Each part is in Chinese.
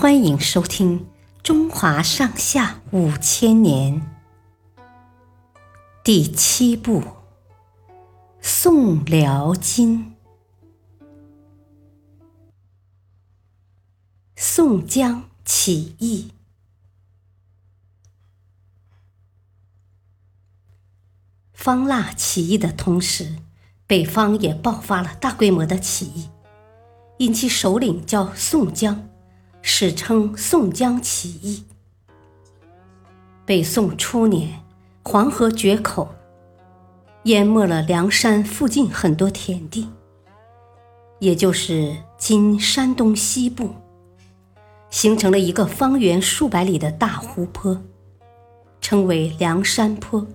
欢迎收听《中华上下五千年》第七部《宋辽金》。宋江起义，方腊起义的同时，北方也爆发了大规模的起义，因其首领叫宋江。史称宋江起义。北宋初年，黄河决口，淹没了梁山附近很多田地，也就是今山东西部，形成了一个方圆数百里的大湖泊，称为梁山坡。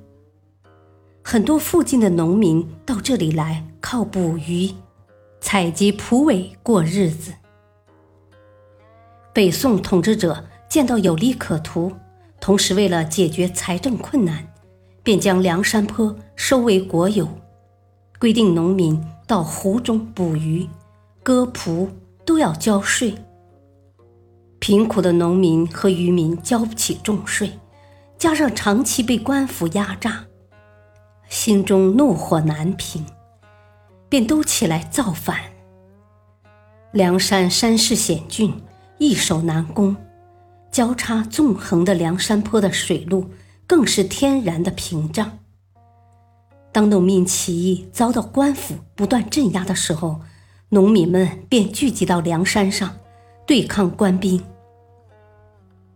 很多附近的农民到这里来靠捕鱼、采集蒲苇过日子。北宋统治者见到有利可图，同时为了解决财政困难，便将梁山坡收为国有，规定农民到湖中捕鱼、割蒲都要交税。贫苦的农民和渔民交不起重税，加上长期被官府压榨，心中怒火难平，便都起来造反。梁山山势险峻。易守难攻，交叉纵横的梁山坡的水路更是天然的屏障。当农民起义遭到官府不断镇压的时候，农民们便聚集到梁山上对抗官兵。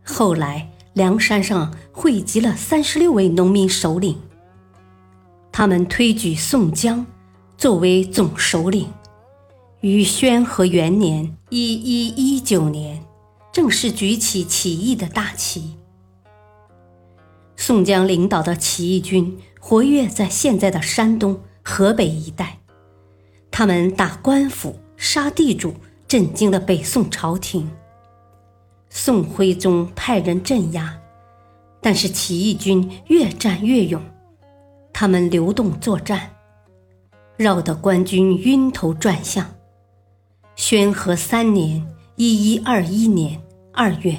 后来，梁山上汇集了三十六位农民首领，他们推举宋江作为总首领。于宣和元年（一一一九年），正式举起起义的大旗。宋江领导的起义军活跃在现在的山东、河北一带，他们打官府、杀地主，震惊了北宋朝廷。宋徽宗派人镇压，但是起义军越战越勇，他们流动作战，绕得官军晕头转向。宣和三年（一一二一年）二月，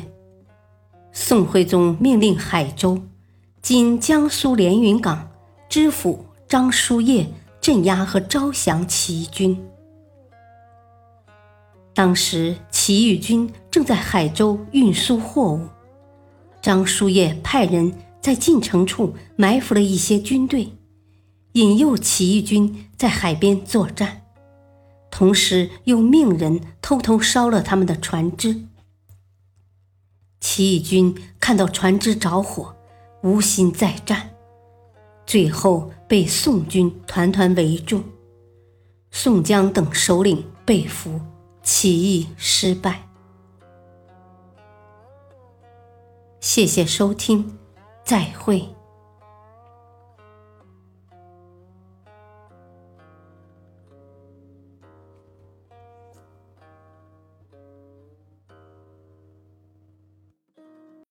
宋徽宗命令海州（今江苏连云港）知府张叔夜镇压和招降起义军。当时起义军正在海州运输货物，张叔夜派人在进城处埋伏了一些军队，引诱起义军在海边作战。同时又命人偷偷烧了他们的船只。起义军看到船只着火，无心再战，最后被宋军团团围住，宋江等首领被俘，起义失败。谢谢收听，再会。